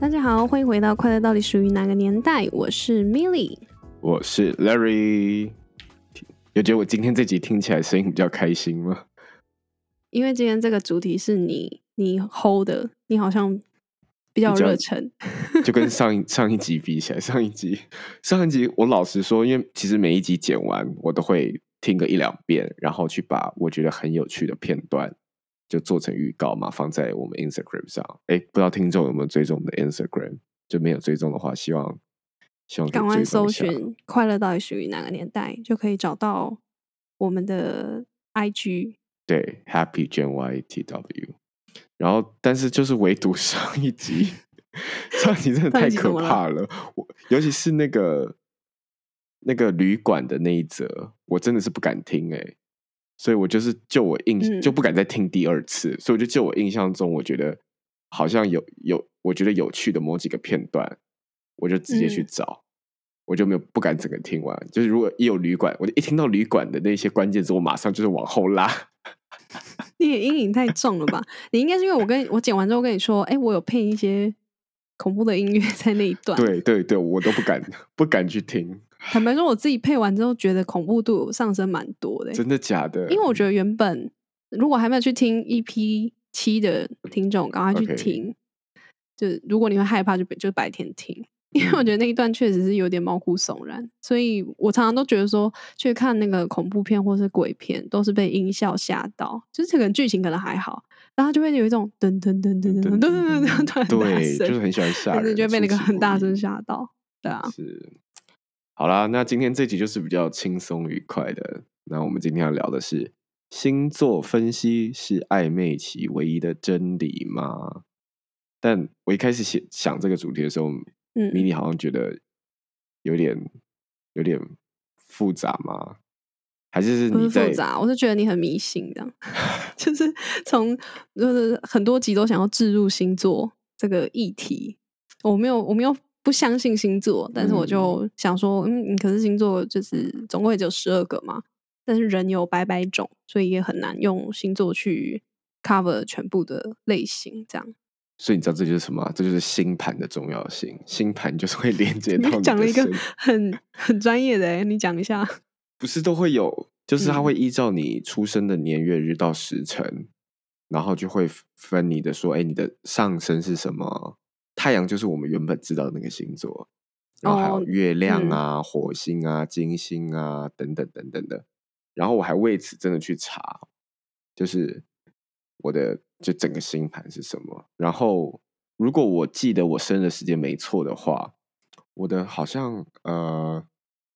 大家好，欢迎回到《快乐到底属于哪个年代》，我是 Milly。我是 Larry。有觉得我今天这集听起来声音比较开心吗？因为今天这个主题是你你 hold 的，你好像比较热忱，就跟上一上一集比起来，上一集上一集我老实说，因为其实每一集剪完，我都会听个一两遍，然后去把我觉得很有趣的片段就做成预告嘛，放在我们 Instagram 上。哎，不知道听众有没有追踪我们的 Instagram？就没有追踪的话，希望希望赶快搜寻“快乐到底属于哪个年代”，就可以找到我们的 IG。对，Happy Gen Y T W。然后，但是就是唯独上一集，上一集真的太可怕了。我尤其是那个那个旅馆的那一则，我真的是不敢听哎。所以我就是就我印就不敢再听第二次。所以我就就我印象中，我觉得好像有有我觉得有趣的某几个片段，我就直接去找，我就没有不敢整个听完。就是如果一有旅馆，我就一听到旅馆的那些关键词，我马上就是往后拉。你的阴影太重了吧？你应该是因为我跟我剪完之后跟你说，哎，我有配一些恐怖的音乐在那一段。对对对，我都不敢不敢去听。坦白说，我自己配完之后，觉得恐怖度上升蛮多的。真的假的？因为我觉得原本如果还没有去听 EP 七的听众，赶快去听。就如果你会害怕，就就白天听。因为我觉得那一段确实是有点毛骨悚然，所以我常常都觉得说去看那个恐怖片或是鬼片，都是被音效吓到，就是可能剧情可能还好，然后就会有一种噔噔噔噔噔噔噔噔突然大声，就是很喜欢吓人，就会被那个很大声吓到，对啊。是，好啦，那今天这集就是比较轻松愉快的。那我们今天要聊的是星座分析是暧昧期唯一的真理吗？但我一开始想想这个主题的时候。迷你好像觉得有点有点复杂吗？还是不是复杂？我是觉得你很迷信，这样 就是从就是很多集都想要置入星座这个议题。我没有，我没有不相信星座，但是我就想说，嗯，可是星座就是总共也只有十二个嘛，但是人有百百种，所以也很难用星座去 cover 全部的类型，这样。所以你知道这就是什么？这就是星盘的重要性。星盘就是会 连接到。讲了一个很很专业的哎，你讲一下。不是都会有，就是它会依照你出生的年月日到时辰，然后就会分你的说，哎，你的上升是什么？太阳就是我们原本知道的那个星座，然后还有月亮啊、火星啊、金星啊等等等等的。然后我还为此真的去查，就是我的。就整个星盘是什么？然后，如果我记得我生的时间没错的话，我的好像呃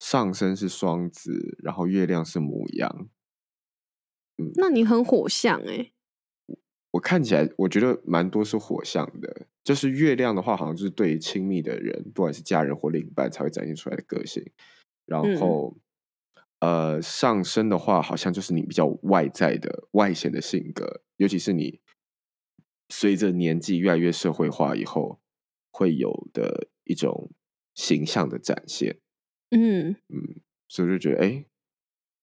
上升是双子，然后月亮是母羊。嗯，那你很火象哎。我看起来我觉得蛮多是火象的，就是月亮的话，好像就是对于亲密的人，不管是家人或另一半，才会展现出来的个性。然后，呃，上升的话，好像就是你比较外在的、外显的性格，尤其是你。随着年纪越来越社会化以后，会有的一种形象的展现。嗯嗯，所以就觉得，哎，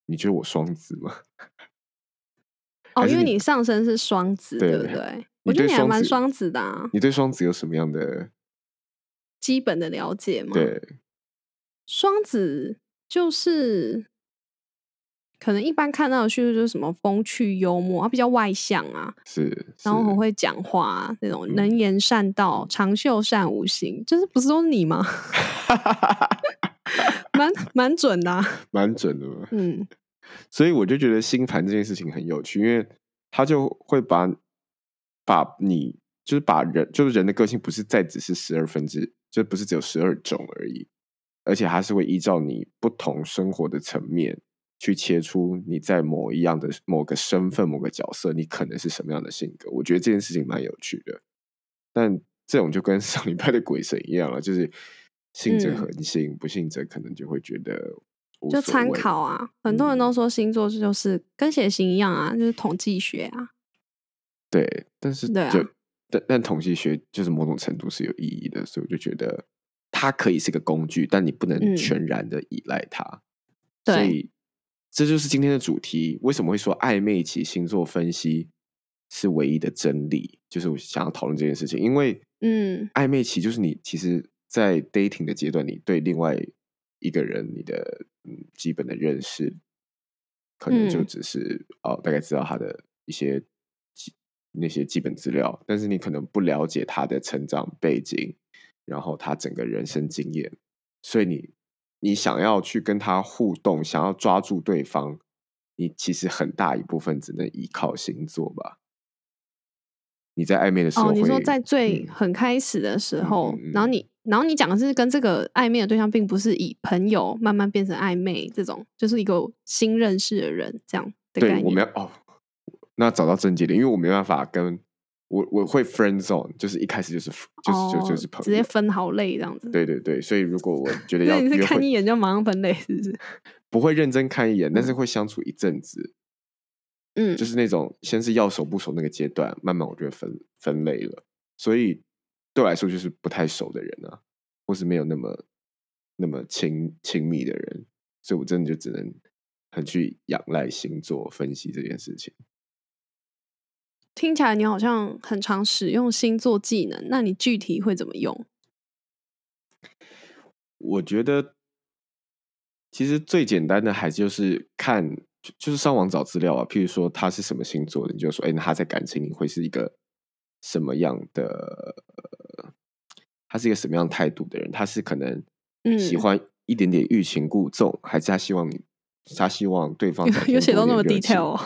你觉得我双子吗？哦，因为你上身是双子，对不对？我觉得你还蛮双子的。啊。你对双子有什么样的基本的了解吗？对，双子就是。可能一般看到的叙述就是什么风趣幽默，他比较外向啊，是，然后很会讲话，那种能言善道、长袖善舞型，就是不是都是你吗？蛮 蛮准的，蛮准的嘛。嗯，所以我就觉得星盘这件事情很有趣，因为它就会把把你就是把人就是人的个性不是再只是十二分之，就不是只有十二种而已，而且还是会依照你不同生活的层面。去切出你在某一样的某个身份、某个角色，你可能是什么样的性格？我觉得这件事情蛮有趣的。但这种就跟 上礼拜的鬼神一样了，就是信者恒信，不信者可能就会觉得就参考啊。很多人都说星座就是跟血型一样啊，就是统计学啊。对，但是对啊，但但统计学就是某种程度是有意义的，所以我就觉得它可以是个工具，但你不能全然的依赖它。所以这就是今天的主题。为什么会说暧昧期星座分析是唯一的真理？就是我想要讨论这件事情，因为嗯，暧昧期就是你其实，在 dating 的阶段，你对另外一个人你的嗯基本的认识，可能就只是哦，大概知道他的一些基那些基本资料，但是你可能不了解他的成长背景，然后他整个人生经验，所以你。你想要去跟他互动，想要抓住对方，你其实很大一部分只能依靠星座吧。你在暧昧的时候，哦你说在最很开始的时候，然后你，然后你讲的是跟这个暧昧的对象，并不是以朋友慢慢变成暧昧这种，就是一个新认识的人这样的概念。我们要哦，那找到症结点，因为我没办法跟。我我会 friend zone，就是一开始就是就是就就是朋友，直接分好类这样子。对对对，所以如果我觉得要你是看一眼就马上分类，是不是？不会认真看一眼，但是会相处一阵子。嗯，就是那种先是要熟不熟那个阶段，慢慢我就分分类了。所以对我来说，就是不太熟的人啊，或是没有那么那么亲亲密的人，所以我真的就只能很去仰赖星座分析这件事情。听起来你好像很常使用星座技能，那你具体会怎么用？我觉得其实最简单的还就是看，就是上网找资料啊。譬如说他是什么星座的，你就说，哎，那他在感情里会是一个什么样的？他是一个什么样态度的人？他是可能喜欢一点点欲擒故纵，还是他希望你，他希望对方 有写到那么 detail？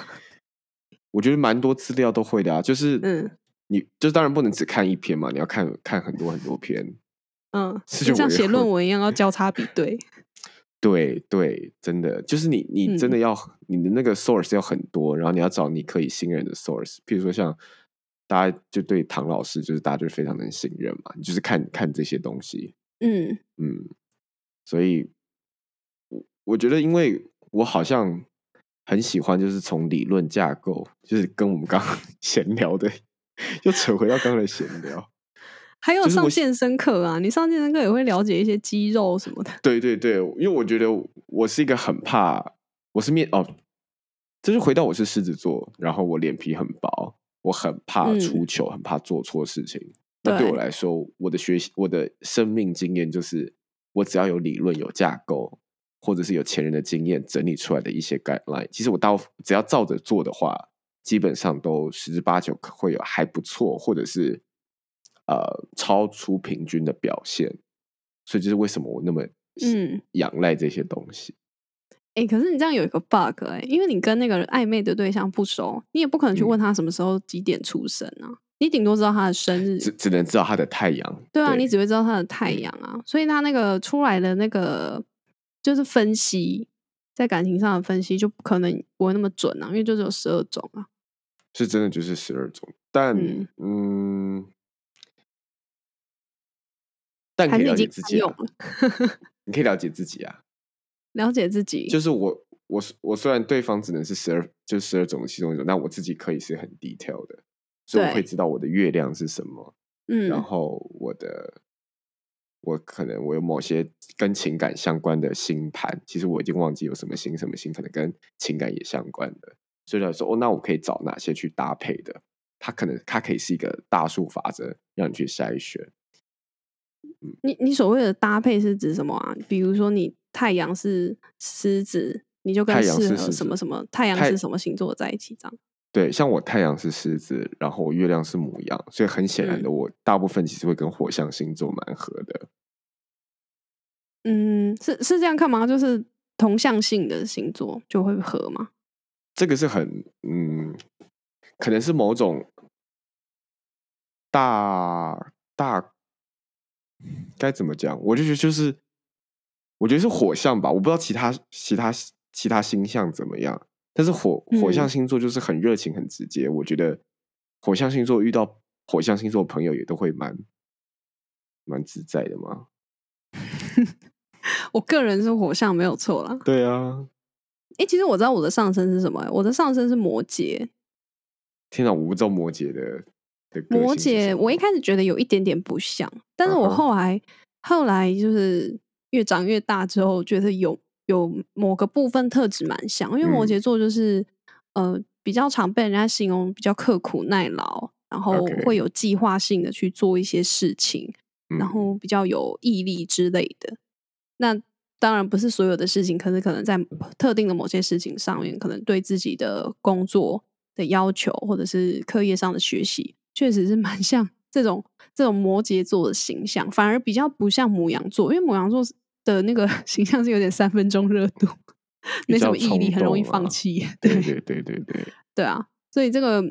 我觉得蛮多资料都会的啊，就是嗯，你就当然不能只看一篇嘛，你要看看很多很多篇，嗯，就像写论文一样要交叉比对。对对，真的就是你你真的要你的那个 source 要很多，然后你要找你可以信任的 source，譬如说像大家就对唐老师，就是大家就非常能信任嘛，你就是看看这些东西，嗯嗯，所以我我觉得，因为我好像。很喜欢，就是从理论架构，就是跟我们刚刚 闲聊的，又扯回到刚才闲聊。还有上健身课啊，你上健身课也会了解一些肌肉什么的。对对对，因为我觉得我是一个很怕，我是面哦，这就回到我是狮子座，然后我脸皮很薄，我很怕出糗，很怕做错事情。那对我来说，我的学习，我的生命经验就是，我只要有理论，有架构。或者是有前人的经验整理出来的一些 guideline，其实我到只要照着做的话，基本上都十之八九会有还不错，或者是呃超出平均的表现。所以就是为什么我那么嗯仰赖这些东西。哎，可是你这样有一个 bug 哎，因为你跟那个暧昧的对象不熟，你也不可能去问他什么时候几点出生啊，你顶多知道他的生日，只只能知道他的太阳。对啊，你只会知道他的太阳啊，所以他那个出来的那个。就是分析，在感情上的分析就不可能不会那么准啊，因为就只有十二种啊。是真的就是十二种，但嗯，但可以了解自己啊。你可以了解自己啊，了解自己。就是我，我我虽然对方只能是十二，就十二种其中一种，那我自己可以是很 detail 的，所以我会知道我的月亮是什么，嗯，然后我的。我可能我有某些跟情感相关的星盘，其实我已经忘记有什么星什么星，可能跟情感也相关的。所以来说，哦，那我可以找哪些去搭配的？它可能它可以是一个大数法则，让你去筛选。你你所谓的搭配是指什么啊？比如说你太阳是狮子，你就跟适合什么什么太阳是什么星座在一起这样。对，像我太阳是狮子，然后我月亮是母羊，所以很显然的，我大部分其实会跟火象星座蛮合的。嗯，是是这样看吗？就是同向性的星座就会合吗？这个是很嗯，可能是某种大大该怎么讲？我就觉得就是，我觉得是火象吧，我不知道其他其他其他星象怎么样。但是火火象星座就是很热情、很直接。我觉得火象星座遇到火象星座的朋友也都会蛮蛮自在的嘛。我个人是火象，没有错啦。对啊。哎，其实我知道我的上升是什么，我的上升是摩羯。天哪，我不知道摩羯的。摩羯，我一开始觉得有一点点不像，但是我后来后来就是越长越大之后，觉得有有某个部分特质蛮像，因为摩羯座就是呃比较常被人家形容比较刻苦耐劳，然后会有计划性的去做一些事情，然后比较有毅力之类的。那当然不是所有的事情，可是可能在特定的某些事情上面，可能对自己的工作的要求，或者是课业上的学习。确实是蛮像这种这种摩羯座的形象，反而比较不像母羊座，因为母羊座的那个 形象是有点三分钟热度，没什么毅力，很容易放弃。对对对对对，对啊，所以这个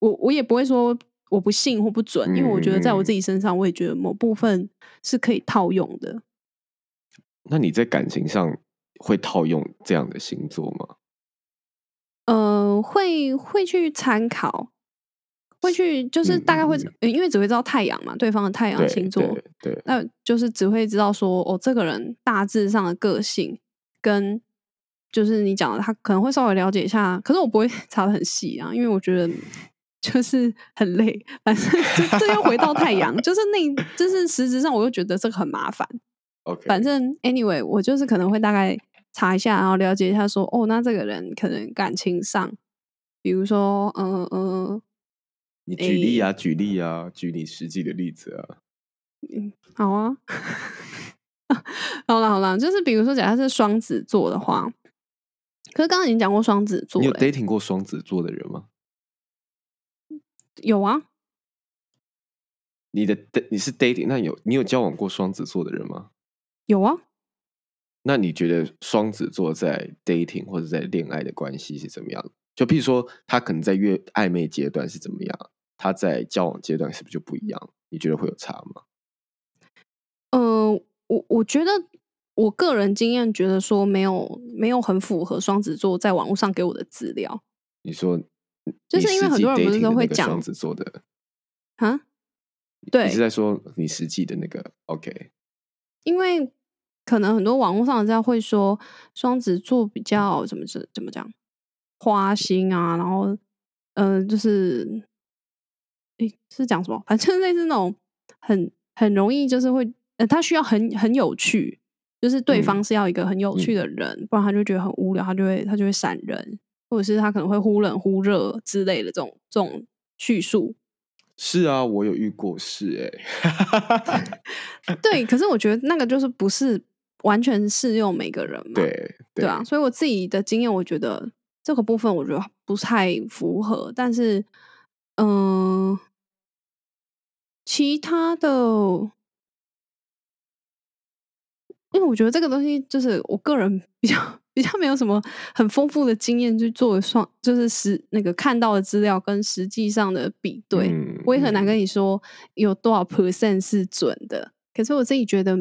我我也不会说我不信或不准，因为我觉得在我自己身上，我也觉得某部分是可以套用的。那你在感情上会套用这样的星座吗？呃，会会去参考。会去，就是大概会，因为只会知道太阳嘛，对方的太阳星座，对，那就是只会知道说，哦，这个人大致上的个性跟就是你讲的，他可能会稍微了解一下，可是我不会 查的很细啊，因为我觉得就是很累，反正这又回到太阳，就是那，就是实质上我又觉得这个很麻烦。OK，反正 anyway，我就是可能会大概查一下，然后了解一下，说，哦，那这个人可能感情上，比如说，嗯嗯。你举例啊，举例啊，举你实际的例子啊。嗯，好啊。好了好了，就是比如说，假设是双子座的话，可是刚刚已经讲过双子座，你有 dating 过双子座的人吗？有啊。你的你是 dating，那有你有交往过双子座的人吗？有啊。那你觉得双子座在 dating 或者在恋爱的关系是怎么样？就譬如说，他可能在越暧昧阶段是怎么样？他在交往阶段是不是就不一样？你觉得会有差吗？嗯，我我觉得我个人经验觉得说没有没有很符合双子座在网络上给我的资料。你说，就是因为很多人不是都会讲双子座的啊？对，你是在说你实际的那个 OK？因为可能很多网络上在会说双子座比较怎么怎怎么讲花心啊，然后嗯，就是。诶，是讲什么？反正类似那种很很容易，就是会呃，他需要很很有趣，就是对方是要一个很有趣的人，不然他就觉得很无聊，他就会他就会闪人，或者是他可能会忽冷忽热之类的这种这种叙述。是啊，我有遇过是哎，对，可是我觉得那个就是不是完全适用每个人嘛，对对啊，所以我自己的经验，我觉得这个部分我觉得不太符合，但是嗯。其他的，因为我觉得这个东西就是我个人比较 比较没有什么很丰富的经验去做双，就是实那个看到的资料跟实际上的比对，我也很难跟你说有多少 percent 是准的。可是我自己觉得，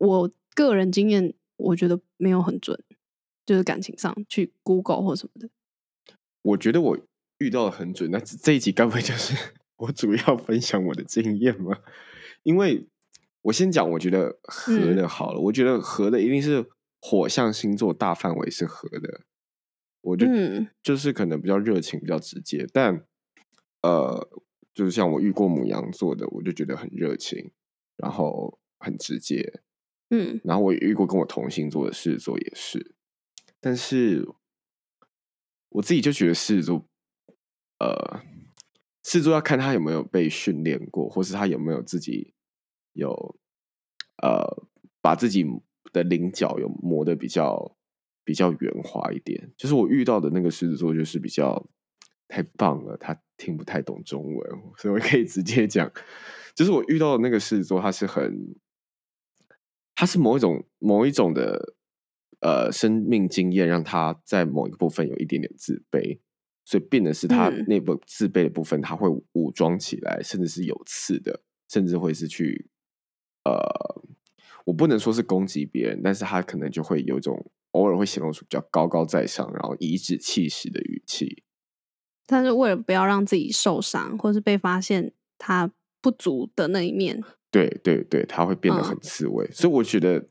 我个人经验我觉得没有很准，就是感情上去 Google 或什么的。我觉得我遇到的很准，那这一集该不会就是？我主要分享我的经验吗，因为我先讲，我觉得合的好了。我觉得合的一定是火象星座，大范围是合的。我就就是可能比较热情，比较直接。但呃，就是像我遇过母羊座的，我就觉得很热情，然后很直接。嗯，然后我遇过跟我同星座的狮子座也是，但是我自己就觉得狮子座，呃。狮子座要看他有没有被训练过，或是他有没有自己有呃把自己的棱角有磨的比较比较圆滑一点。就是我遇到的那个狮子座，就是比较太棒了，他听不太懂中文，所以我可以直接讲，就是我遇到的那个狮子座，他是很，他是某一种某一种的呃生命经验，让他在某一个部分有一点点自卑。所以变的是他那部自卑的部分，他会武装起来，甚至是有刺的，甚至会是去呃，我不能说是攻击别人，但是他可能就会有一种偶尔会显露出比较高高在上，然后颐指气使的语气。但是为了不要让自己受伤，或是被发现他不足的那一面，对对对，他会变得很刺猬。所以我觉得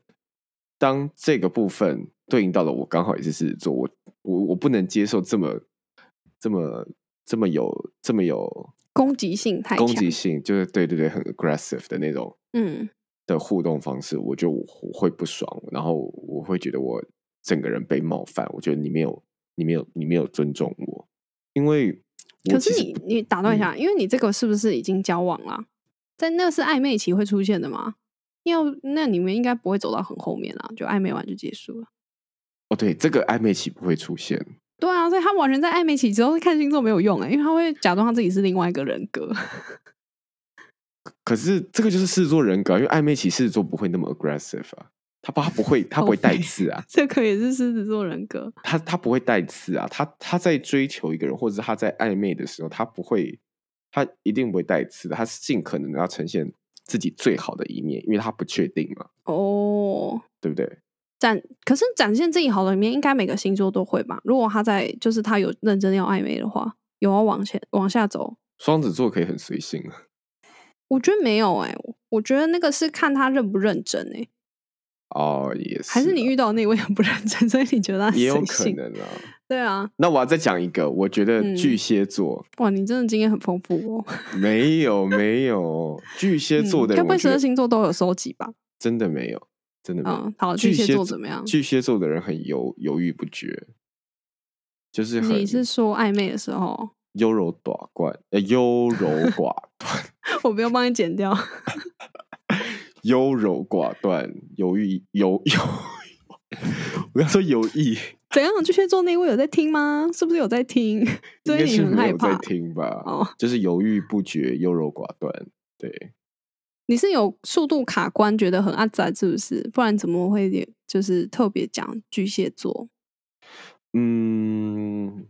当这个部分对应到了我刚好也是狮子座，我我我不能接受这么这么这么有这么有攻击性太攻击性，就是对对对，很 aggressive 的那种，嗯的互动方式，我就我会不爽，然后我会觉得我整个人被冒犯，我觉得你没有你没有你没有尊重我，因为可是你你打断一下，因为你这个是不是已经交往了？在那是暧昧期会出现的吗？要那你们应该不会走到很后面啊，就暧昧完就结束了。哦，对，这个暧昧期不会出现。对啊，所以他完全在暧昧期之后看星座没有用哎，因为他会假装他自己是另外一个人格。可是这个就是狮子座人格，因为暧昧期狮子座不会那么 aggressive 啊，他不他不会他不会带刺啊。这个也是狮子座人格，他他不会带刺啊，他他在追求一个人或者是他在暧昧的时候，他不会，他一定不会带刺的，他是尽可能的要呈现自己最好的一面，因为他不确定嘛。哦，对不对？展可是展现自己好的一面，应该每个星座都会吧？如果他在就是他有认真要暧昧的话，有要往前往下走。双子座可以很随性啊。我觉得没有哎，我觉得那个是看他认不认真哎。哦，也是。还是你遇到那位很不认真，所以你觉得也有可能啊？对啊。那我要再讲一个，我觉得巨蟹座。哇，你真的经验很丰富哦。没有没有，巨蟹座的，该不会十二星座都有收集吧？真的没有，真的没有。好，巨蟹座怎么样？巨蟹座的人很犹犹豫不决，就是你是说暧昧的时候？优柔寡断，呃，优柔寡断。我不要帮你剪掉。优柔寡断，犹豫，犹犹。我要说犹豫。怎样？巨蟹座那位有在听吗？是不是有在听？所以你很害怕。在听吧。哦，就是犹豫不决，优柔寡断。对。你是有速度卡关，觉得很阿杂，是不是？不然怎么会就是特别讲巨蟹座？嗯。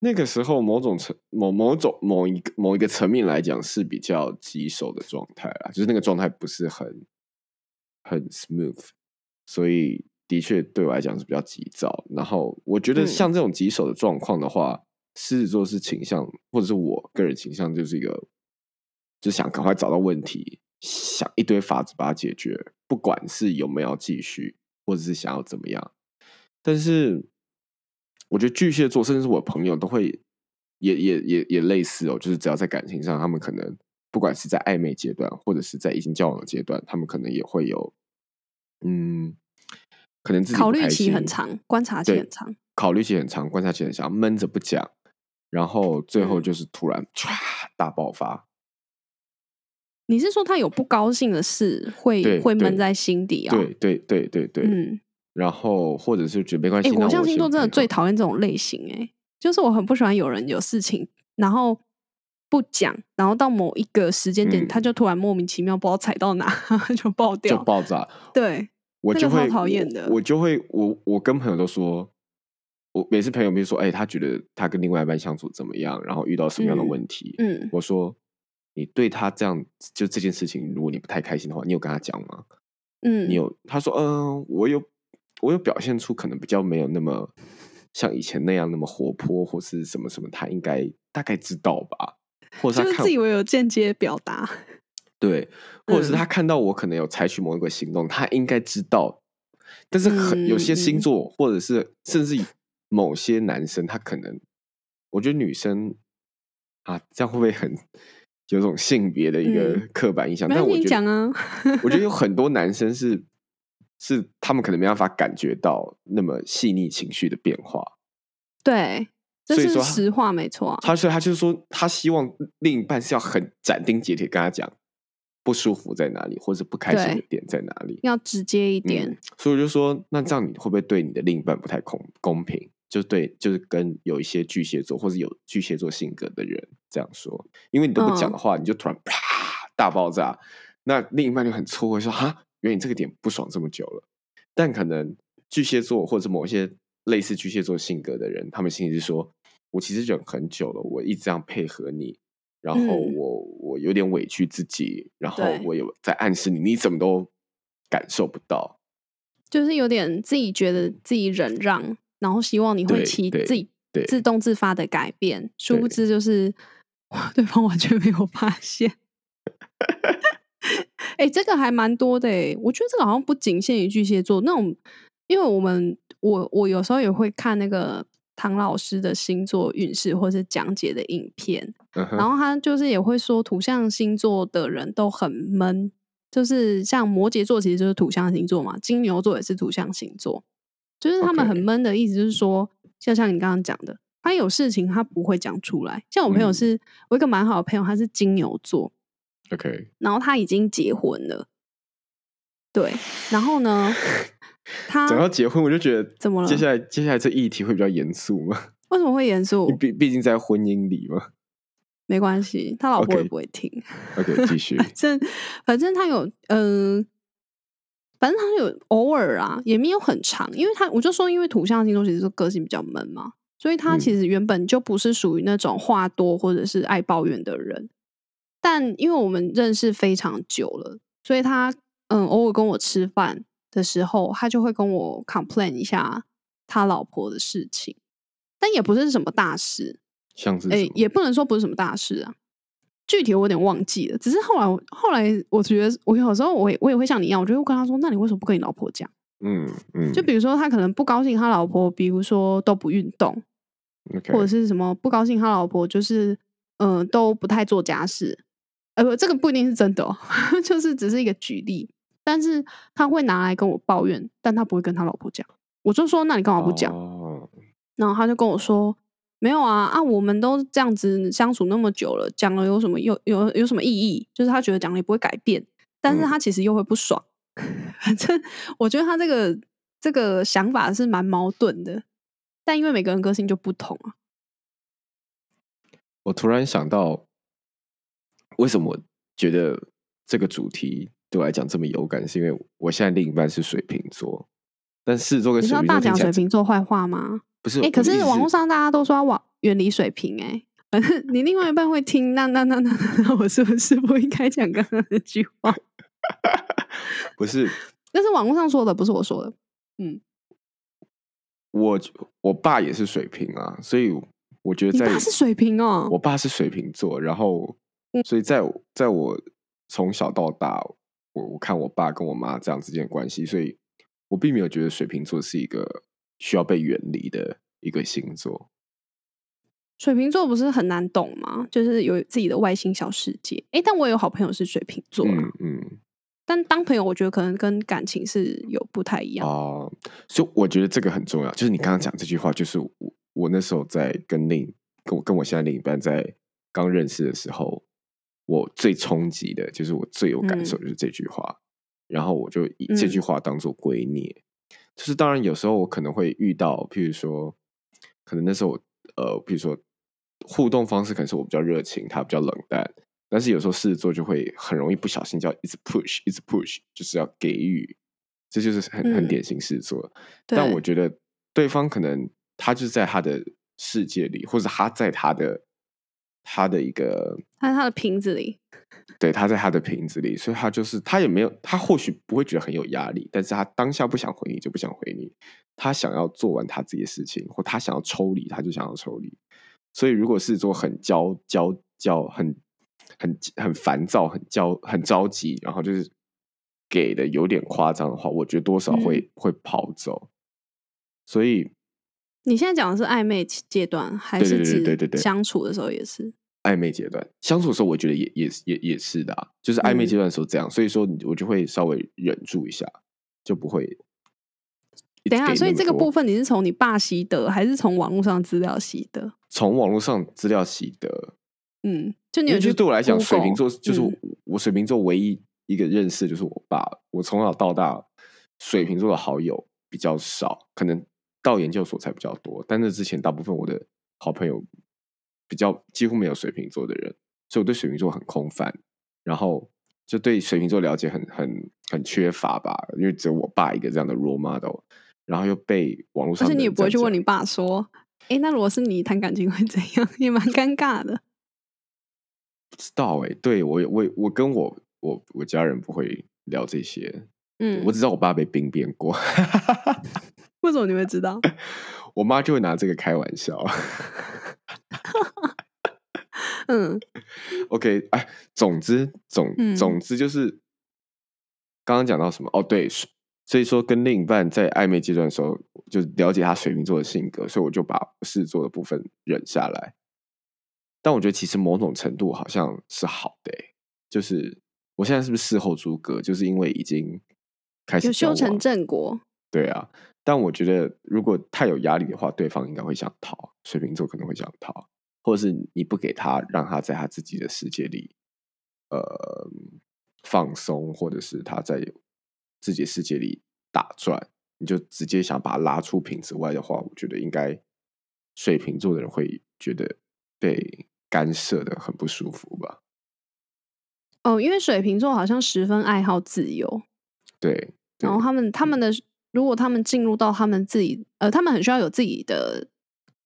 那个时候，某种层、某某种、某一个、某一个层面来讲是比较棘手的状态啦，就是那个状态不是很很 smooth，所以的确对我来讲是比较急躁。然后我觉得像这种棘手的状况的话，狮子座是倾向，或者是我个人倾向，就是一个就想赶快找到问题，想一堆法子把它解决，不管是有没有继续，或者是想要怎么样，但是。我觉得巨蟹座，甚至是我朋友，都会也也也也类似哦。就是只要在感情上，他们可能不管是在暧昧阶段，或者是在已经交往的阶段，他们可能也会有，嗯，可能自己考虑期很长，观察期很长，考虑期很长，观察期很长，闷着不讲，然后最后就是突然唰大爆发。你是说他有不高兴的事，会会闷在心底啊？对对对对对，嗯。然后，或者是觉得没关系。火象星座真的最讨厌这种类型，哎，就是我很不喜欢有人有事情，然后不讲，然后到某一个时间点，他就突然莫名其妙不知道踩到哪 就爆掉，就爆炸。对，我就会讨厌的。我就会，我我跟朋友都说，我每次朋友比如说，哎，他觉得他跟另外一半相处怎么样，然后遇到什么样的问题，嗯，我说你对他这样就这件事情，如果你不太开心的话，你有跟他讲吗？嗯，你有？他说，嗯，我有。我有表现出可能比较没有那么像以前那样那么活泼或是什么什么，他应该大概知道吧，或者他自以为有间接表达，对，或者是他看到我可能有采取某一个行动，他应该知道。但是很有些星座，或者是甚至某些男生，他可能我觉得女生啊，这样会不会很有种性别的一个刻板印象？但我觉得，我觉得有很多男生是。是他们可能没办法感觉到那么细腻情绪的变化，对，这是实话，没错。他所以他就是说，他希望另一半是要很斩钉截铁跟他讲不舒服在哪里，或者不开心的点在哪里，要直接一点。所以我就说，那这样你会不会对你的另一半不太公公平？就对，就是跟有一些巨蟹座或者有巨蟹座性格的人这样说，因为你都不讲的话，你就突然啪大爆炸，那另一半就很错愕说哈。原来你这个点不爽这么久了，但可能巨蟹座或者某些类似巨蟹座性格的人，他们心里是说：“我其实忍很久了，我一直这样配合你，然后我我有点委屈自己，然后我有在暗示你，你怎么都感受不到，就是有点自己觉得自己忍让，然后希望你会起自己自动自发的改变，殊不知就是 对方完全没有发现。”哎，这个还蛮多的哎，我觉得这个好像不仅限于巨蟹座那种，因为我们我我有时候也会看那个唐老师的星座运势或是讲解的影片，然后他就是也会说土象星座的人都很闷，就是像摩羯座其实就是土象星座嘛，金牛座也是土象星座，就是他们很闷的意思，就是说，就像你刚刚讲的。他有事情，他不会讲出来。像我朋友是，我一个蛮好的朋友，他是金牛座，OK，然后他已经结婚了，对，然后呢，他讲到结婚，我就觉得怎么了？接下来接下来这议题会比较严肃吗？为什么会严肃？毕毕竟在婚姻里嘛，没关系，他老婆也不会听。OK，继续。反正反正他有，嗯，反正他有偶尔啊，也没有很长，因为他我就说，因为土象星座其实个性比较闷嘛。所以他其实原本就不是属于那种话多或者是爱抱怨的人，但因为我们认识非常久了，所以他嗯偶尔跟我吃饭的时候，他就会跟我 complain 一下他老婆的事情，但也不是什么大事，像是哎也不能说不是什么大事啊，具体我有点忘记了。只是后来后来我觉得我有时候我也我也会像你一样，我就会跟他说：“那你为什么不跟你老婆讲？”嗯嗯，就比如说他可能不高兴他老婆，比如说都不运动。或者是什么不高兴，他老婆就是嗯都不太做家事，呃不，这个不一定是真的，哦，就是只是一个举例。但是他会拿来跟我抱怨，但他不会跟他老婆讲。我就说那你干嘛不讲？然后他就跟我说没有啊啊，我们都这样子相处那么久了，讲了有什么有有有什么意义？就是他觉得讲了也不会改变，但是他其实又会不爽。反正我觉得他这个这个想法是蛮矛盾的。但因为每个人个性就不同啊，我突然想到，为什么觉得这个主题对我来讲这么有感？是因为我现在另一半是水瓶座，但狮子座跟水瓶座大讲水瓶座坏话吗？不是，哎，可是网络上大家都说要往远离水瓶，哎，你另外一半会听，那那那那那，我是不是不应该讲刚刚那句话？不是，那是网络上说的，不是我说的，嗯。我我爸也是水瓶啊，所以我觉得在是水瓶哦。我爸是水瓶座，然后所以在在我从小到大，我我看我爸跟我妈这样之间的关系，所以我并没有觉得水瓶座是一个需要被远离的一个星座。水瓶座不是很难懂吗？就是有自己的外星小世界。哎，但我有好朋友是水瓶座，嗯嗯。但当朋友，我觉得可能跟感情是有不太一样哦。所以我觉得这个很重要。就是你刚刚讲这句话，就是我我那时候在跟另跟我跟我现在另一半在刚认识的时候，我最冲击的就是我最有感受就是这句话。然后我就以这句话当做圭臬。就是当然有时候我可能会遇到，譬如说，可能那时候呃，比如说互动方式可能是我比较热情，他比较冷淡。但是有时候狮子座就会很容易不小心就要一直 push，一直 push，就是要给予，这就是很很典型狮子座。但我觉得对方可能他就是在他的世界里，或者他在他的他的一个他在他的瓶子里，对，他在他的瓶子里，所以他就是他也没有，他或许不会觉得很有压力，但是他当下不想回你就不想回你，他想要做完他自己的事情，或他想要抽离，他就想要抽离。所以如果是做很焦焦焦很。很很烦躁，很焦，很着急，然后就是给的有点夸张的话，我觉得多少会会跑走。所以你现在讲的是暧昧阶段，还是指对对对相处的时候也是暧昧阶段？相处的时候，我觉得也也也也是的啊，就是暧昧阶段的时候这样，所以说我就会稍微忍住一下，就不会。等一下，所以这个部分你是从你爸习得，还是从网络上资料习得？从网络上资料习得。嗯，就你就对我来讲，水瓶座就是我水瓶座唯一一个认识就是我爸。我从小到大，水瓶座的好友比较少，可能到研究所才比较多。但那之前，大部分我的好朋友比较几乎没有水瓶座的人，所以我对水瓶座很空泛，然后就对水瓶座了解很很很缺乏吧。因为只有我爸一个这样的 role model，然后又被网络上，而且你也不会去问你爸说：“哎，那如果是你谈感情会怎样？” 也蛮尴尬的。不知道哎，对我我我跟我我我家人不会聊这些，嗯，我只知道我爸被兵变过，为什么你会知道？我妈就会拿这个开玩笑，嗯，OK，哎，总之总总之就是刚刚讲到什么？哦，对，所以说跟另一半在暧昧阶段的时候，就了解他水瓶座的性格，所以我就把狮子座的部分忍下来。但我觉得其实某种程度好像是好的，就是我现在是不是事后诸葛？就是因为已经开始修成正果。对啊，但我觉得如果太有压力的话，对方应该会想逃，水瓶座可能会想逃，或者是你不给他，让他在他自己的世界里，呃，放松，或者是他在自己的世界里打转，你就直接想把他拉出瓶子外的话，我觉得应该水瓶座的人会觉得被。干涉的很不舒服吧？哦，因为水瓶座好像十分爱好自由，对。然后他们他们的如果他们进入到他们自己，呃，他们很需要有自己的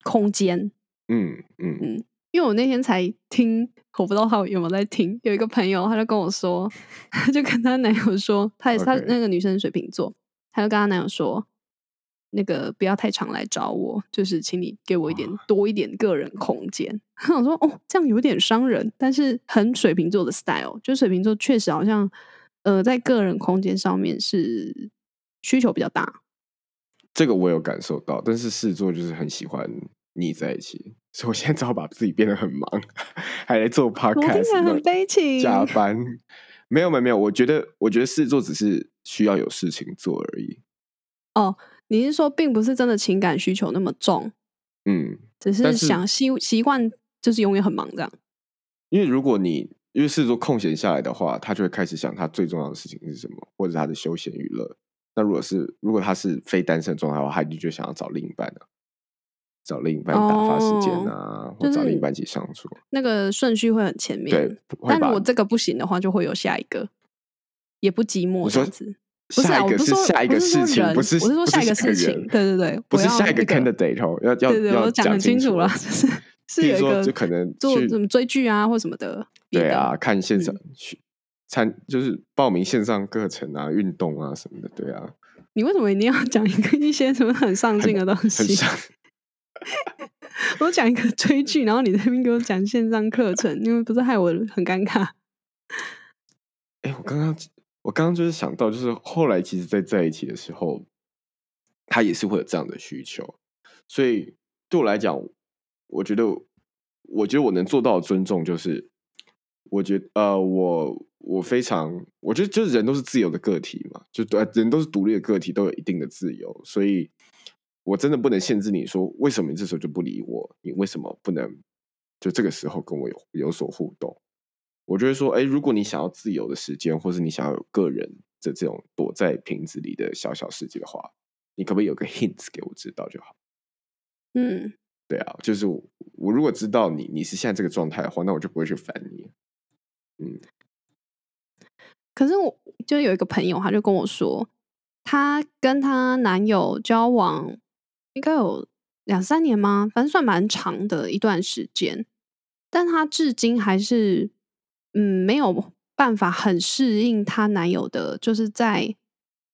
空间。嗯嗯嗯。因为我那天才听，我不知道他有没有在听。有一个朋友，他就跟我说，他就跟他男友说，他也是他那个女生水瓶座，他就跟他男友说。那个不要太常来找我，就是请你给我一点多一点个人空间。我说哦，这样有点伤人，但是很水瓶座的 style，就水瓶座确实好像呃在个人空间上面是需求比较大。这个我有感受到，但是事做就是很喜欢腻在一起，所以我现在只好把自己变得很忙，还来做 podcast，很悲情，加 班。没有没有没有，我觉得我觉得事做只是需要有事情做而已。哦。你是说，并不是真的情感需求那么重，嗯，只是想习习惯，就是永远很忙这样。因为如果你因为事做空闲下来的话，他就会开始想他最重要的事情是什么，或者他的休闲娱乐。那如果是如果他是非单身状态的话，他一定就想要找另一半啊，找另一半打发时间啊，或找另一半一起相处。那个顺序会很前面，对。但如果这个不行的话，就会有下一个，也不寂寞这样子。不是啊，我不是下一个事情，不是，我是说下一个事情，对对对，不是下一个 candidate 哦，要要要讲很清楚了，就是是有一个就可能做什么追剧啊或什么的，对啊，看现场去参 就是报名线上课程啊，运动啊什么的，对啊。你为什么一定要讲一个 一些什么很上进的东西？我讲一个追剧，然后你那边给我讲线上课程，因为不是害我很尴尬。哎，我刚刚。我刚刚就是想到，就是后来其实，在在一起的时候，他也是会有这样的需求，所以对我来讲，我觉得，我觉得我能做到的尊重，就是我觉得，呃，我我非常，我觉得就是人都是自由的个体嘛，就对，人都是独立的个体，都有一定的自由，所以我真的不能限制你说，为什么你这时候就不理我？你为什么不能就这个时候跟我有有所互动？我觉得说，哎，如果你想要自由的时间，或是你想要有个人的这种躲在瓶子里的小小世界的话，你可不可以有个 hints 给我知道就好？嗯，对啊，就是我如果知道你你是现在这个状态的话，那我就不会去烦你。嗯，可是我就有一个朋友，他就跟我说，她跟她男友交往应该有两三年吗？反正算蛮长的一段时间，但她至今还是。嗯，没有办法很适应她男友的，就是在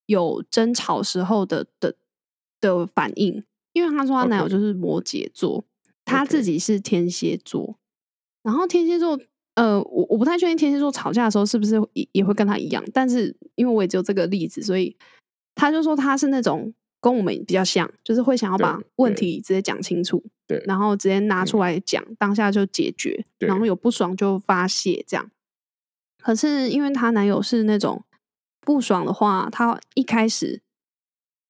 有争吵时候的的的反应，因为她说她男友就是摩羯座，她自己是天蝎座，然后天蝎座，呃，我我不太确定天蝎座吵架的时候是不是也也会跟他一样，但是因为我也只有这个例子，所以他就说他是那种跟我们比较像，就是会想要把问题直接讲清楚。对，然后直接拿出来讲，当下就解决，然后有不爽就发泄，这样。可是因为她男友是那种不爽的话，他一开始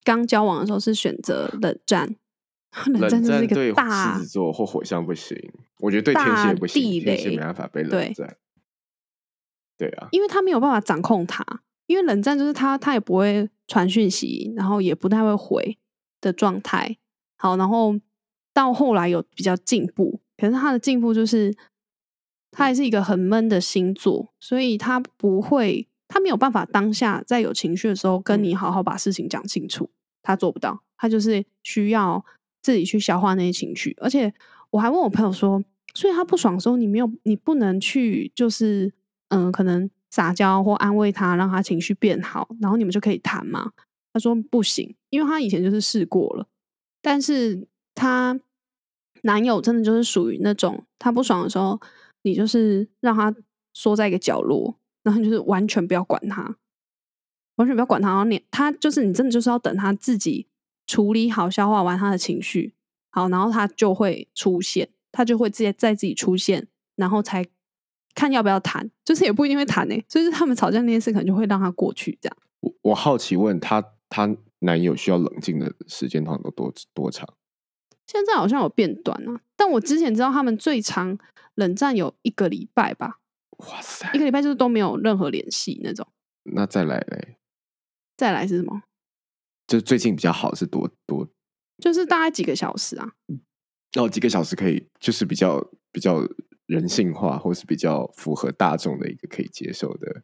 刚交往的时候是选择冷战，冷战就是一个大狮子座或火象不行，我觉得对天蝎不行，天蝎没办法被冷战。对啊，因为他没有办法掌控他，因为冷战就是他他也不会传讯息，然后也不太会回的状态。好，然后。到后来有比较进步，可是他的进步就是他还是一个很闷的星座，所以他不会，他没有办法当下在有情绪的时候跟你好好把事情讲清楚，他做不到，他就是需要自己去消化那些情绪。而且我还问我朋友说，所以他不爽的时候，你没有，你不能去就是嗯，可能撒娇或安慰他，让他情绪变好，然后你们就可以谈嘛？他说不行，因为他以前就是试过了，但是。她男友真的就是属于那种，他不爽的时候，你就是让他缩在一个角落，然后你就是完全不要管他。完全不要管他，然后你他就是你真的就是要等他自己处理好、消化完他的情绪，好，然后他就会出现，他就会直接在自己出现，然后才看要不要谈，就是也不一定会谈呢。所以他们吵架那件事可能就会让他过去这样。我我好奇问他，他男友需要冷静的时间通常都多多长？现在好像有变短啊，但我之前知道他们最长冷战有一个礼拜吧。哇塞，一个礼拜就是都没有任何联系那种。那再来嘞？再来是什么？就最近比较好是多多，就是大概几个小时啊。哦，几个小时可以，就是比较比较人性化，或是比较符合大众的一个可以接受的。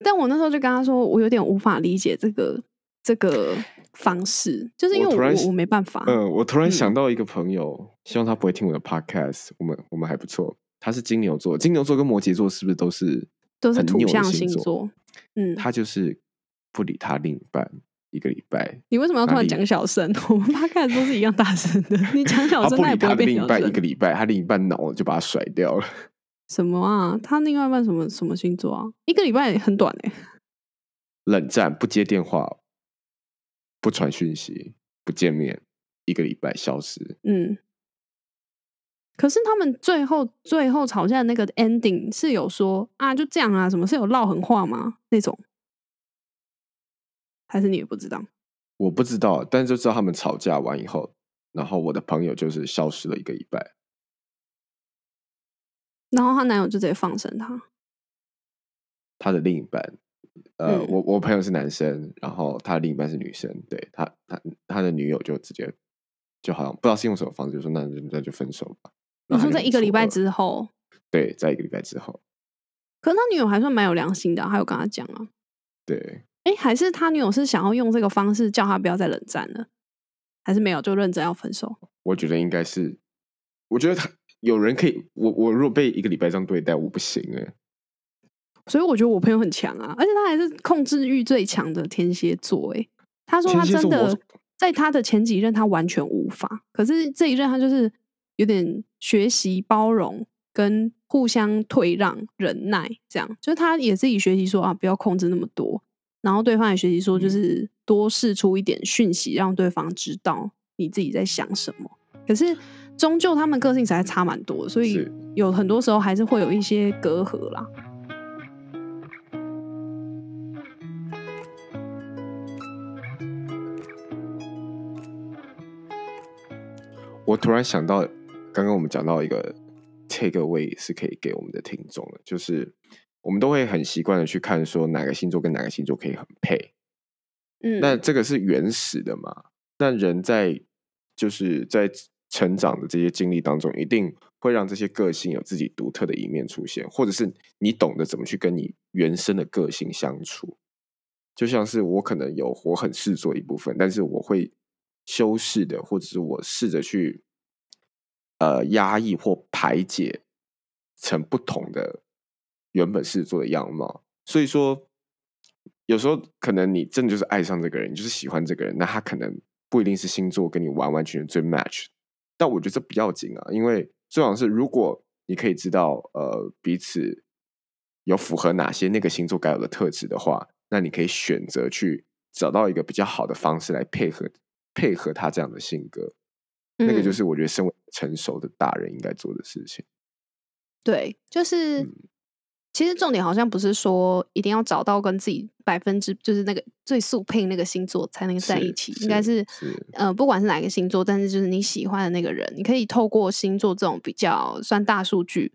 但我那时候就跟他说，我有点无法理解这个这个方式，就是因为我我没办法。嗯，我突然想到一个朋友，希望他不会听我的 podcast。我们我们还不错。他是金牛座，金牛座跟摩羯座是不是都是都是土象星座？嗯，他就是不理他另一半一个礼拜。你为什么要突然讲小声？我们八开始都是一样大声的。你讲小声，他不理他另一半一个礼拜，他另一半恼了就把他甩掉了。什么啊？他另外一半什么什么星座啊？一个礼拜很短哎。冷战，不接电话，不传讯息，不见面，一个礼拜消失。嗯。可是他们最后最后吵架的那个 ending 是有说啊就这样啊，什么是有唠狠话吗？那种还是你也不知道？我不知道，但就知道他们吵架完以后，然后我的朋友就是消失了一个礼拜，然后她男友就直接放生她，他的另一半，呃，我我朋友是男生，然后他的另一半是女生，对他他他的女友就直接就好像不知道是用什么方式，就说那那就分手吧。你说在一个礼拜之后，对，在一个礼拜之后，可是他女友还算蛮有良心的，还有跟他讲啊。对，哎，还是他女友是想要用这个方式叫他不要再冷战了，还是没有就认真要分手？我觉得应该是，我觉得他有人可以，我我如果被一个礼拜这样对待，我不行哎。所以我觉得我朋友很强啊，而且他还是控制欲最强的天蝎座哎。他说他真的在他的前几任他完全无法，可是这一任他就是。有点学习包容跟互相退让忍耐，这样就是他也自己学习说啊，不要控制那么多，然后对方也学习说，就是多试出一点讯息，让对方知道你自己在想什么。可是终究他们个性实在差蛮多，所以有很多时候还是会有一些隔阂啦。我突然想到。刚刚我们讲到一个 take away 是可以给我们的听众的，就是我们都会很习惯的去看说哪个星座跟哪个星座可以很配，嗯，那这个是原始的嘛？但人在就是在成长的这些经历当中，一定会让这些个性有自己独特的一面出现，或者是你懂得怎么去跟你原生的个性相处。就像是我可能有我很试做一部分，但是我会修饰的，或者是我试着去。呃，压抑或排解成不同的原本是做的样貌，所以说有时候可能你真的就是爱上这个人，你就是喜欢这个人，那他可能不一定是星座跟你完完全全最 match，但我觉得这不要紧啊，因为重要是如果你可以知道呃彼此有符合哪些那个星座该有的特质的话，那你可以选择去找到一个比较好的方式来配合配合他这样的性格。那个就是我觉得身为成熟的大人应该做的事情。对，就是其实重点好像不是说一定要找到跟自己百分之就是那个最速配那个星座才能在一起，应该是呃不管是哪个星座，但是就是你喜欢的那个人，你可以透过星座这种比较算大数据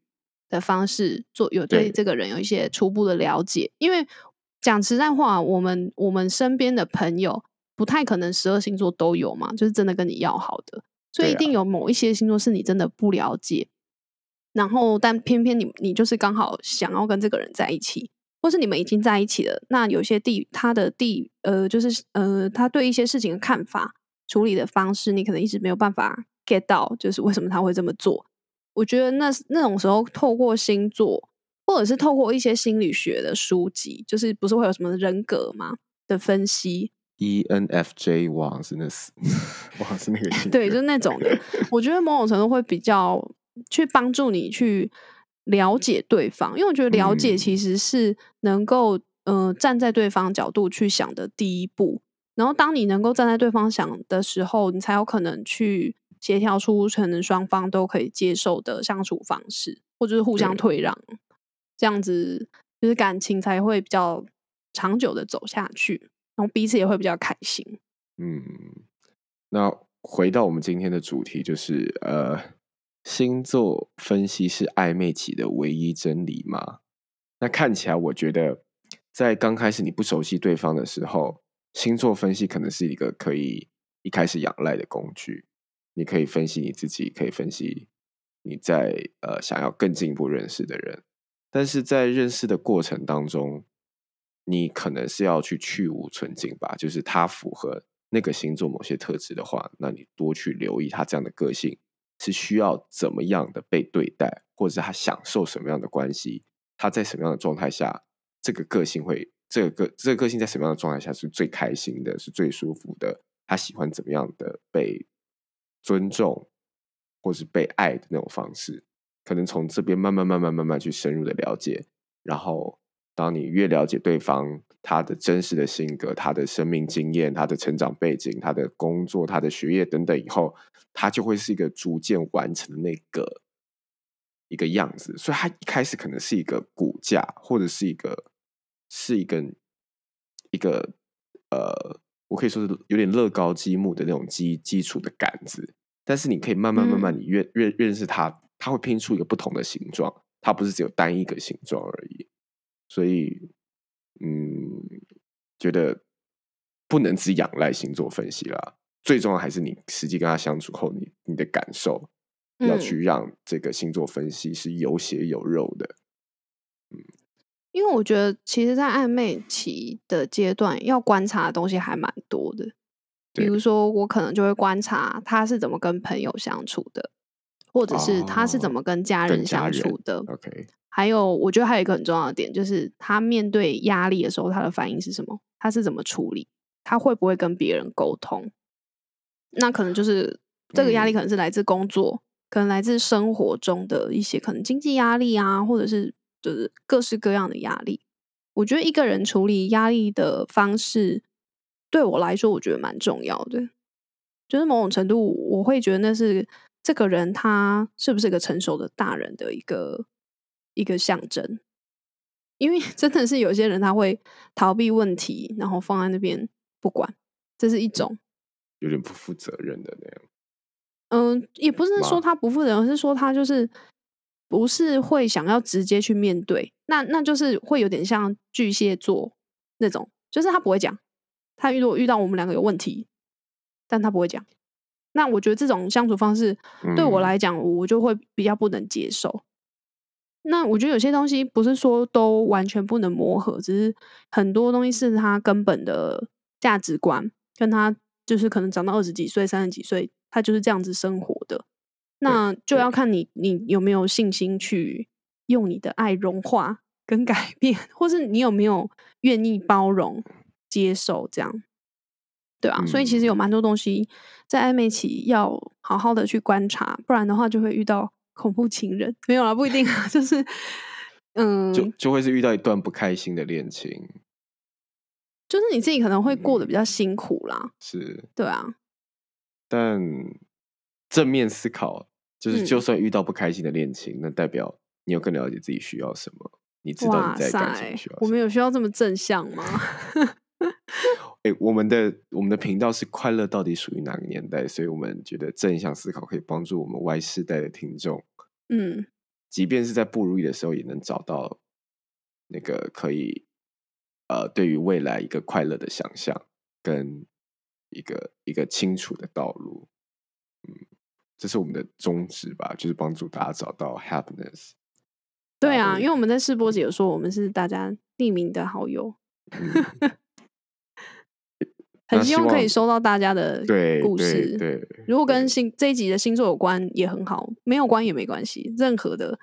的方式做，有对这个人有一些初步的了解。因为讲实在话，我们我们身边的朋友不太可能十二星座都有嘛，就是真的跟你要好的。所以一定有某一些星座是你真的不了解，然后但偏偏你你就是刚好想要跟这个人在一起，或是你们已经在一起了。那有些地他的地呃，就是呃，他对一些事情的看法、处理的方式，你可能一直没有办法 get 到，就是为什么他会这么做。我觉得那那种时候，透过星座，或者是透过一些心理学的书籍，就是不是会有什么人格嘛的分析。E N F J 哇，是那是哇 是那个对，就是那种的。我觉得某种程度会比较去帮助你去了解对方，因为我觉得了解其实是能够呃站在对方角度去想的第一步。然后当你能够站在对方想的时候，你才有可能去协调出可能双方都可以接受的相处方式，或者是互相退让，这样子就是感情才会比较长久的走下去，然后彼此也会比较开心。嗯，那回到我们今天的主题，就是呃，星座分析是暧昧期的唯一真理吗？那看起来，我觉得在刚开始你不熟悉对方的时候。星座分析可能是一个可以一开始仰赖的工具，你可以分析你自己，可以分析你在呃想要更进一步认识的人，但是在认识的过程当中，你可能是要去去无存菁吧，就是他符合那个星座某些特质的话，那你多去留意他这样的个性是需要怎么样的被对待，或者是他享受什么样的关系，他在什么样的状态下，这个个性会。这个个这个个性在什么样的状态下是最开心的，是最舒服的？他喜欢怎么样的被尊重，或是被爱的那种方式？可能从这边慢慢、慢慢、慢慢去深入的了解。然后，当你越了解对方他的真实的性格、他的生命经验、他的成长背景、他的工作、他的学业等等以后，他就会是一个逐渐完成的那个一个样子。所以，他一开始可能是一个骨架，或者是一个。是一个一个呃，我可以说是有点乐高积木的那种基基础的杆子，但是你可以慢慢慢慢，你越越认识它，它会拼出一个不同的形状，它不是只有单一个形状而已。所以，嗯，觉得不能只仰赖星座分析啦，最重要还是你实际跟他相处后，你你的感受要去让这个星座分析是有血有肉的，嗯。因为我觉得，其实，在暧昧期的阶段，要观察的东西还蛮多的。比如说，我可能就会观察他是怎么跟朋友相处的，或者是他是怎么跟家人相处的。OK。还有，我觉得还有一个很重要的点，就是他面对压力的时候，他的反应是什么？他是怎么处理？他会不会跟别人沟通？那可能就是这个压力，可能是来自工作，可能来自生活中的一些可能经济压力啊，或者是。就是各式各样的压力，我觉得一个人处理压力的方式，对我来说，我觉得蛮重要的。就是某种程度，我会觉得那是这个人他是不是一个成熟的大人的一个一个象征。因为 真的是有些人他会逃避问题，然后放在那边不管，这是一种有点不负责任的那样。嗯，也不是说他不负责任，而是说他就是。不是会想要直接去面对，那那就是会有点像巨蟹座那种，就是他不会讲，他如果遇到我们两个有问题，但他不会讲。那我觉得这种相处方式对我来讲，我就会比较不能接受。那我觉得有些东西不是说都完全不能磨合，只是很多东西是他根本的价值观，跟他就是可能长到二十几岁、三十几岁，他就是这样子生活的。那就要。看你，你有没有信心去用你的爱融化跟改变，或是你有没有愿意包容、接受这样，对啊，所以其实有蛮多东西在暧昧期要好好的去观察，不然的话就会遇到恐怖情人。没有啦，不一定啊，就是嗯，就就会是遇到一段不开心的恋情，就是你自己可能会过得比较辛苦啦。是，对啊，但正面思考。就是，就算遇到不开心的恋情，那代表你有更了解自己需要什么，你知道你在感情需要。我们有需要这么正向吗？哎，我们的我们的频道是快乐到底属于哪个年代？所以我们觉得正向思考可以帮助我们 Y 世代的听众。嗯，即便是在不如意的时候，也能找到那个可以呃，对于未来一个快乐的想象跟一个一个清楚的道路。嗯。这是我们的宗旨吧，就是帮助大家找到 happiness。对啊，因为我们在试播节有说，我们是大家匿名的好友，很希望可以收到大家的故事。对，如果跟星这一集的星座有关也很好，没有关也没关系，任何的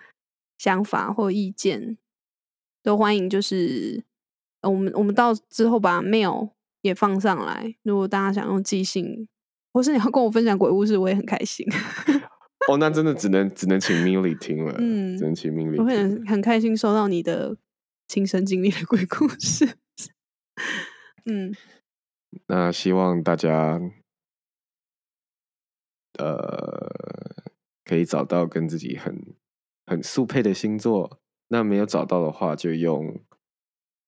想法或意见都欢迎。就是我们我们到之后把 mail 也放上来，如果大家想用寄信。或是你要跟我分享鬼故事，我也很开心。哦，那真的只能只能请 Milly 听了，嗯，只能请 Milly。我会很很开心收到你的亲身经历的鬼故事。嗯，那希望大家，呃，可以找到跟自己很很速配的星座。那没有找到的话，就用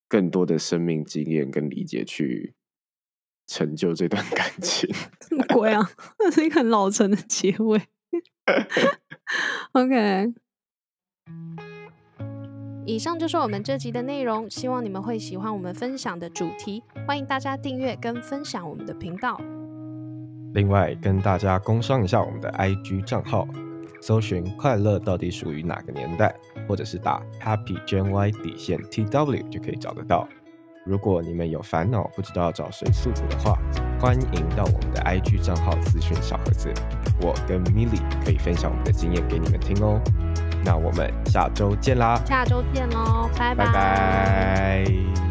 更多的生命经验跟理解去成就这段 感情。什么鬼啊？那是一个很老成的结尾。OK。以上就是我们这集的内容，希望你们会喜欢我们分享的主题。欢迎大家订阅跟分享我们的频道。另外，跟大家工商一下我们的 IG 账号，搜寻“快乐到底属于哪个年代”，或者是打 “Happy Gen Y 底线 TW” 就可以找得到。如果你们有烦恼不知道找谁诉苦的话，欢迎到我们的 IG 账号咨询小盒子，我跟 Milly 可以分享我们的经验给你们听哦。那我们下周见啦！下周见喽，拜拜拜。